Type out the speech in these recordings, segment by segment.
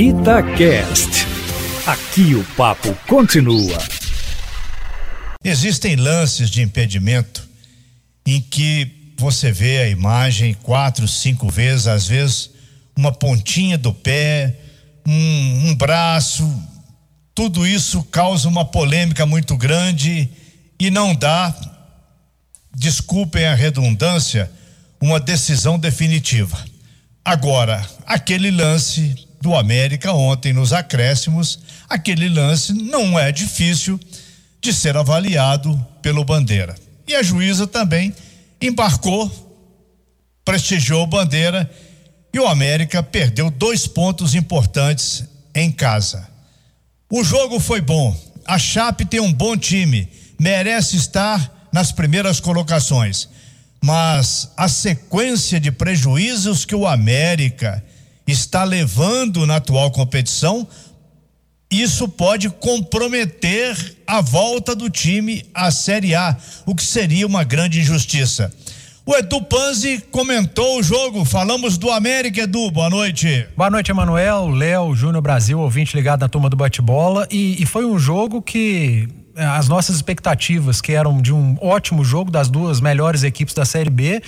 Itacast. Aqui o papo continua. Existem lances de impedimento em que você vê a imagem quatro, cinco vezes, às vezes uma pontinha do pé, um, um braço, tudo isso causa uma polêmica muito grande e não dá, desculpem a redundância, uma decisão definitiva. Agora, aquele lance do América ontem nos acréscimos, aquele lance não é difícil de ser avaliado pelo Bandeira. E a juíza também embarcou, prestigiou o Bandeira e o América perdeu dois pontos importantes em casa. O jogo foi bom. A Chape tem um bom time, merece estar nas primeiras colocações. Mas a sequência de prejuízos que o América está levando na atual competição, isso pode comprometer a volta do time à Série A, o que seria uma grande injustiça. O Edu Panzi comentou o jogo. Falamos do América, Edu. Boa noite. Boa noite, Emanuel, Léo, Júnior Brasil, ouvinte ligado na turma do bate-bola. E, e, foi um jogo que eh, as nossas expectativas, que eram de um ótimo jogo das duas melhores equipes da Série B,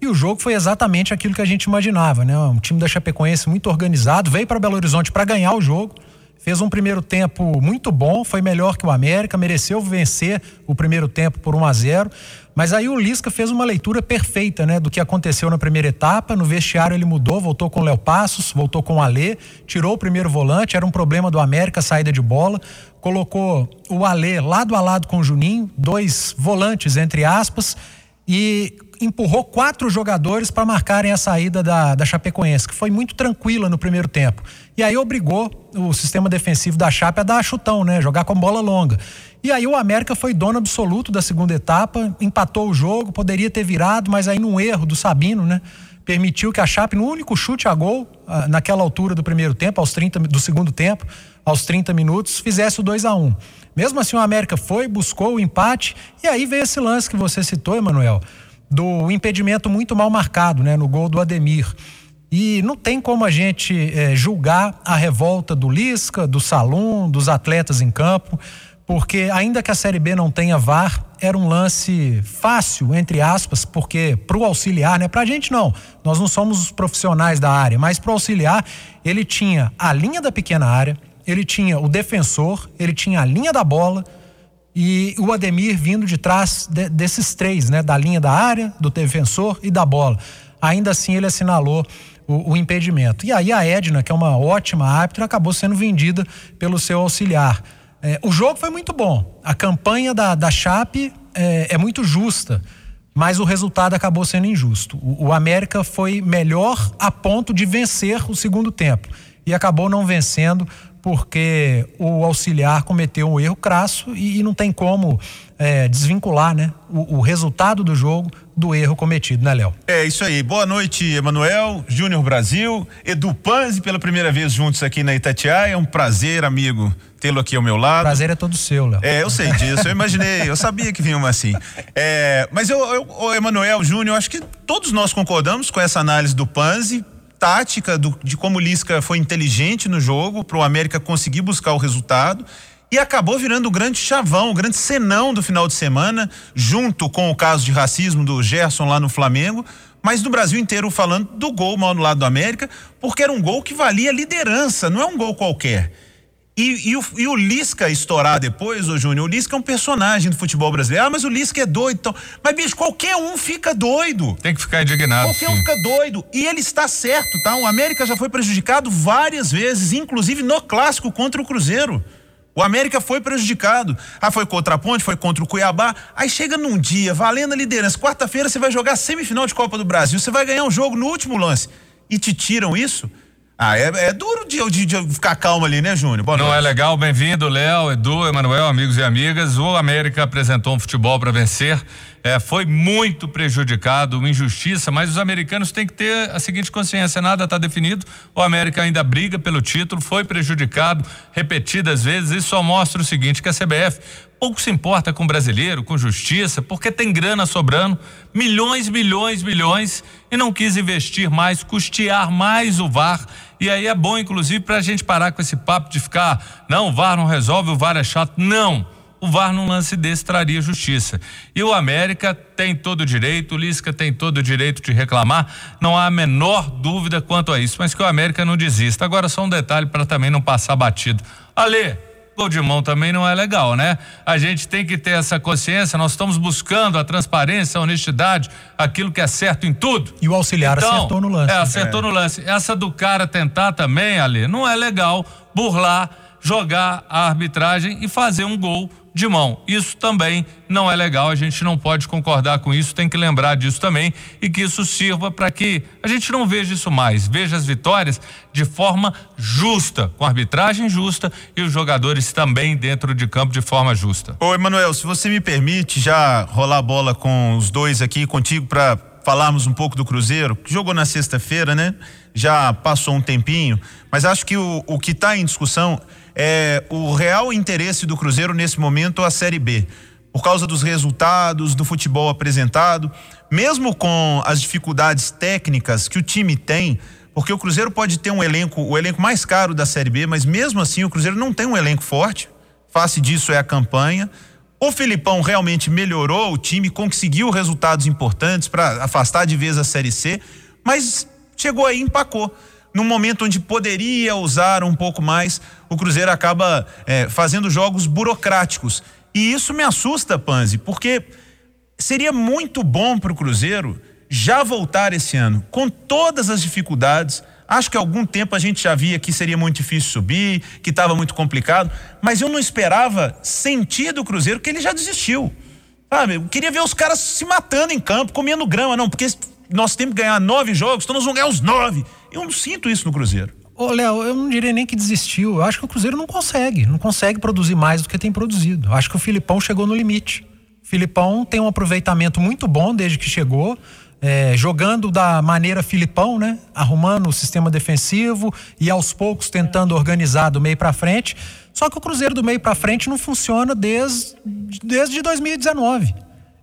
e o jogo foi exatamente aquilo que a gente imaginava, né? Um time da Chapecoense muito organizado, veio para Belo Horizonte para ganhar o jogo, fez um primeiro tempo muito bom, foi melhor que o América, mereceu vencer o primeiro tempo por 1 a 0. Mas aí o Lisca fez uma leitura perfeita, né, do que aconteceu na primeira etapa. No vestiário ele mudou, voltou com o Léo Passos, voltou com o Alê, tirou o primeiro volante, era um problema do América, saída de bola. Colocou o Alê lado a lado com o Juninho, dois volantes, entre aspas, e empurrou quatro jogadores para marcarem a saída da, da Chapecoense, que foi muito tranquila no primeiro tempo. E aí obrigou o sistema defensivo da Chape a dar chutão, né? Jogar com bola longa. E aí o América foi dono absoluto da segunda etapa, empatou o jogo, poderia ter virado, mas aí num erro do Sabino, né? Permitiu que a Chape, no único chute a gol, ah, naquela altura do primeiro tempo, aos 30 do segundo tempo, aos 30 minutos, fizesse o 2 a 1 Mesmo assim, o América foi, buscou o empate, e aí veio esse lance que você citou, Emanuel do impedimento muito mal marcado, né, no gol do Ademir. E não tem como a gente é, julgar a revolta do Lisca, do Salum, dos atletas em campo, porque ainda que a Série B não tenha VAR, era um lance fácil, entre aspas, porque para o auxiliar, né? Para a gente não, nós não somos os profissionais da área, mas para o auxiliar, ele tinha a linha da pequena área, ele tinha o defensor, ele tinha a linha da bola, e o Ademir vindo de trás de, desses três, né? Da linha da área, do defensor e da bola. Ainda assim, ele assinalou o, o impedimento. E aí a Edna, que é uma ótima árbitra, acabou sendo vendida pelo seu auxiliar. É, o jogo foi muito bom. A campanha da, da Chape é, é muito justa mas o resultado acabou sendo injusto. O, o, América foi melhor a ponto de vencer o segundo tempo e acabou não vencendo porque o auxiliar cometeu um erro crasso e, e não tem como é, desvincular né, o, o, resultado do jogo do erro cometido, né, Léo? É isso aí. Boa noite, Emanuel, Júnior Brasil, Edu Panzi, pela primeira vez juntos aqui na Itatiaia. É um prazer, amigo, tê-lo aqui ao meu lado. Prazer é todo seu, Léo. É, eu sei disso, eu imaginei, eu sabia que vinha uma assim. É, mas eu, eu Emanuel, Júnior, acho que todos nós concordamos com essa análise do Panzi tática do, de como o Lisca foi inteligente no jogo para o América conseguir buscar o resultado e acabou virando o grande chavão, o grande senão do final de semana, junto com o caso de racismo do Gerson lá no Flamengo, mas no Brasil inteiro falando do gol mal no lado do América, porque era um gol que valia liderança, não é um gol qualquer. E, e, o, e, o, Lisca estourar depois, ô Júnior, o Lisca é um personagem do futebol brasileiro. Ah, mas o Lisca é doido. Então... Mas, bicho, qualquer um fica doido. Tem que ficar indignado. Qualquer sim. um fica doido. E ele está certo, tá? O América já foi prejudicado várias vezes, inclusive no clássico contra o Cruzeiro. O América foi prejudicado. Ah, foi contra a Ponte, foi contra o Cuiabá. Aí chega num dia, valendo a liderança. Quarta-feira você vai jogar semifinal de Copa do Brasil. Você vai ganhar um jogo no último lance. E te tiram isso? Ah, é, é duro de, de, de, ficar calmo ali, né, Júnior? Boa Não noite. é legal, bem-vindo, Léo, Edu, Emanuel, amigos e amigas. O América apresentou um futebol para vencer. É, foi muito prejudicado, uma injustiça, mas os americanos têm que ter a seguinte consciência: nada está definido. O América ainda briga pelo título, foi prejudicado repetidas vezes. Isso só mostra o seguinte: que a CBF pouco se importa com brasileiro, com justiça, porque tem grana sobrando, milhões, milhões, milhões, e não quis investir mais, custear mais o VAR E aí é bom, inclusive, para a gente parar com esse papo de ficar, não, o VAR não resolve, o VAR é chato. Não o VAR num lance desse traria justiça. E o América tem todo o direito, o Lisca tem todo o direito de reclamar, não há a menor dúvida quanto a isso, mas que o América não desista. Agora só um detalhe para também não passar batido. Alê, gol de mão também não é legal, né? A gente tem que ter essa consciência, nós estamos buscando a transparência, a honestidade, aquilo que é certo em tudo. E o auxiliar então, acertou no lance. É, acertou é. no lance. Essa do cara tentar também, Alê, não é legal burlar, jogar a arbitragem e fazer um gol de mão. Isso também não é legal, a gente não pode concordar com isso, tem que lembrar disso também e que isso sirva para que a gente não veja isso mais, veja as vitórias de forma justa, com arbitragem justa e os jogadores também dentro de campo de forma justa. Ô, Emanuel, se você me permite já rolar a bola com os dois aqui, contigo para falarmos um pouco do Cruzeiro, que jogou na sexta-feira, né? Já passou um tempinho, mas acho que o, o que está em discussão é, o real interesse do Cruzeiro nesse momento a Série B. Por causa dos resultados, do futebol apresentado, mesmo com as dificuldades técnicas que o time tem, porque o Cruzeiro pode ter um elenco, o elenco mais caro da Série B, mas mesmo assim o Cruzeiro não tem um elenco forte. Face disso é a campanha. O Filipão realmente melhorou o time, conseguiu resultados importantes para afastar de vez a Série C, mas chegou aí e empacou no momento onde poderia usar um pouco mais, o Cruzeiro acaba é, fazendo jogos burocráticos. E isso me assusta, Panzi, porque seria muito bom para o Cruzeiro já voltar esse ano, com todas as dificuldades. Acho que há algum tempo a gente já via que seria muito difícil subir, que estava muito complicado, mas eu não esperava sentir do Cruzeiro que ele já desistiu. Eu queria ver os caras se matando em campo, comendo grama, não, porque nós temos que ganhar nove jogos, então nós vamos ganhar os nove. Eu não sinto isso no Cruzeiro. Ô, Léo, eu não diria nem que desistiu. Eu acho que o Cruzeiro não consegue. Não consegue produzir mais do que tem produzido. Eu acho que o Filipão chegou no limite. O Filipão tem um aproveitamento muito bom desde que chegou. É, jogando da maneira Filipão, né? Arrumando o sistema defensivo e aos poucos tentando organizar do meio para frente. Só que o Cruzeiro do meio para frente não funciona desde, desde 2019.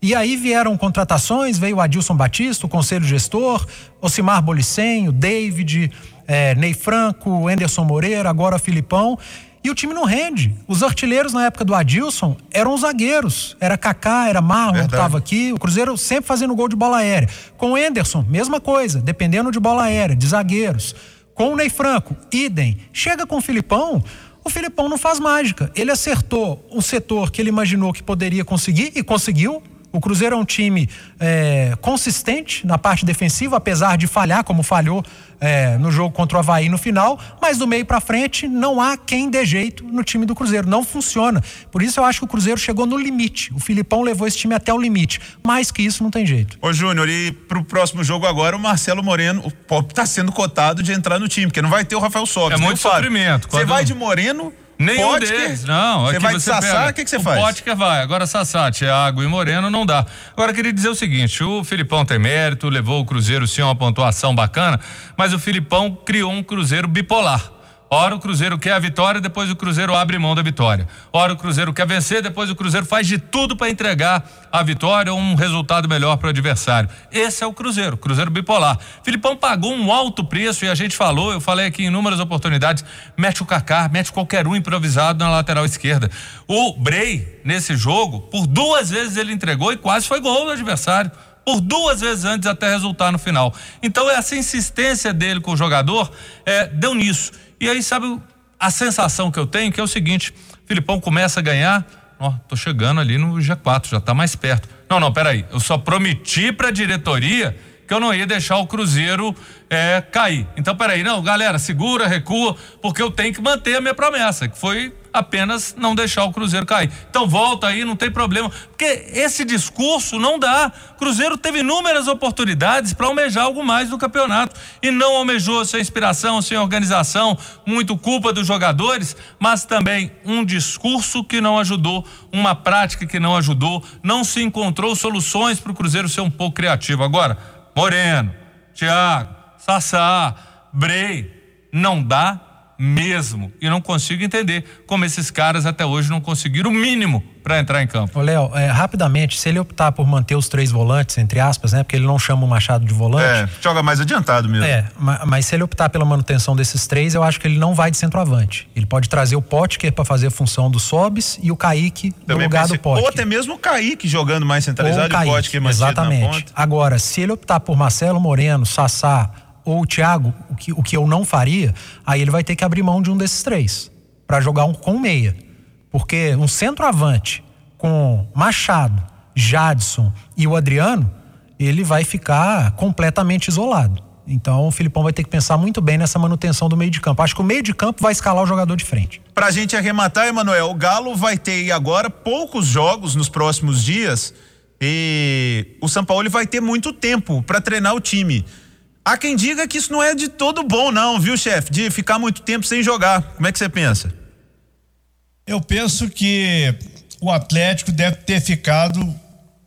E aí vieram contratações, veio o Adilson Batista, o conselho gestor, Ocimar Bolicenho, David, é, Ney Franco, Anderson Moreira, agora Filipão. E o time não rende. Os artilheiros na época do Adilson eram os zagueiros. Era Kaká, era Marlon que estava aqui. O Cruzeiro sempre fazendo gol de bola aérea. Com o Anderson, mesma coisa, dependendo de bola aérea, de zagueiros. Com o Ney Franco, idem. Chega com o Filipão, o Filipão não faz mágica. Ele acertou um setor que ele imaginou que poderia conseguir e conseguiu. O Cruzeiro é um time é, consistente na parte defensiva, apesar de falhar, como falhou é, no jogo contra o Havaí no final, mas do meio para frente não há quem dê jeito no time do Cruzeiro. Não funciona. Por isso eu acho que o Cruzeiro chegou no limite. O Filipão levou esse time até o limite. Mais que isso não tem jeito. Ô, Júnior, e pro próximo jogo agora, o Marcelo Moreno está sendo cotado de entrar no time, porque não vai ter o Rafael Sobis. É muito sofrimento. Você vai de Moreno Nenhum Potker, deles, não. Você vai de Sassá, o que, que você faz? O Potker vai, agora Sassá, Thiago e Moreno não dá. Agora queria dizer o seguinte, o Filipão tem mérito, levou o Cruzeiro sim a uma pontuação bacana, mas o Filipão criou um Cruzeiro bipolar. Ora o Cruzeiro quer a vitória, depois o Cruzeiro abre mão da vitória. Ora o Cruzeiro quer vencer, depois o Cruzeiro faz de tudo para entregar a vitória ou um resultado melhor para o adversário. Esse é o Cruzeiro, Cruzeiro bipolar. Filipão pagou um alto preço e a gente falou, eu falei aqui em inúmeras oportunidades, mete o Kaká, mete qualquer um improvisado na lateral esquerda. O Brei, nesse jogo, por duas vezes ele entregou e quase foi gol do adversário por duas vezes antes até resultar no final. Então essa insistência dele com o jogador é, deu nisso. E aí, sabe a sensação que eu tenho, que é o seguinte: Filipão começa a ganhar, ó, tô chegando ali no G4, já tá mais perto. Não, não, peraí, eu só prometi pra diretoria que eu não ia deixar o Cruzeiro é, cair. Então, peraí, não, galera, segura, recua, porque eu tenho que manter a minha promessa, que foi apenas não deixar o Cruzeiro cair. Então volta aí, não tem problema, porque esse discurso não dá. Cruzeiro teve inúmeras oportunidades para almejar algo mais no campeonato e não almejou sem inspiração, sem organização, muito culpa dos jogadores, mas também um discurso que não ajudou, uma prática que não ajudou, não se encontrou soluções para o Cruzeiro ser um pouco criativo. Agora, Moreno, Thiago, Sassá, Brei, não dá mesmo. E não consigo entender como esses caras até hoje não conseguiram o mínimo para entrar em campo. Ô, Léo, é, rapidamente, se ele optar por manter os três volantes, entre aspas, né? Porque ele não chama o Machado de volante. É, joga mais adiantado mesmo. É, mas, se ele optar pela manutenção desses três, eu acho que ele não vai de centroavante. Ele pode trazer o Potker para fazer a função do Sobis e o Kaique no lugar pensei, do Potker. Ou até mesmo o Kaique jogando mais centralizado ou o, o Potker Exatamente. Agora, se ele optar por Marcelo Moreno, Sassá ou o Thiago, o que, o que eu não faria, aí ele vai ter que abrir mão de um desses três para jogar um com meia. Porque um centroavante com Machado, Jadson e o Adriano, ele vai ficar completamente isolado. Então o Filipão vai ter que pensar muito bem nessa manutenção do meio de campo. Acho que o meio de campo vai escalar o jogador de frente. Pra gente arrematar, Emanuel, o Galo vai ter agora poucos jogos nos próximos dias e o São Paulo vai ter muito tempo para treinar o time. Há quem diga que isso não é de todo bom, não, viu, chefe? De ficar muito tempo sem jogar. Como é que você pensa? Eu penso que o Atlético deve ter ficado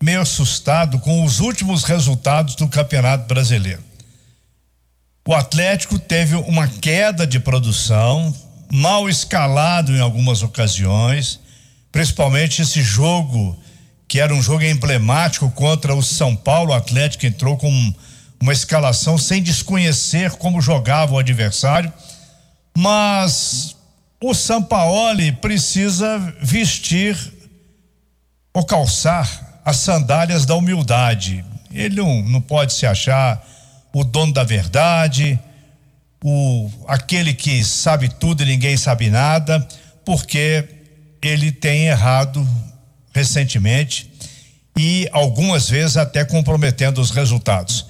meio assustado com os últimos resultados do Campeonato Brasileiro. O Atlético teve uma queda de produção, mal escalado em algumas ocasiões, principalmente esse jogo que era um jogo emblemático contra o São Paulo. O Atlético entrou com uma escalação sem desconhecer como jogava o adversário, mas o Sampaoli precisa vestir ou calçar as sandálias da humildade. Ele não, não pode se achar o dono da verdade, o aquele que sabe tudo e ninguém sabe nada, porque ele tem errado recentemente e algumas vezes até comprometendo os resultados.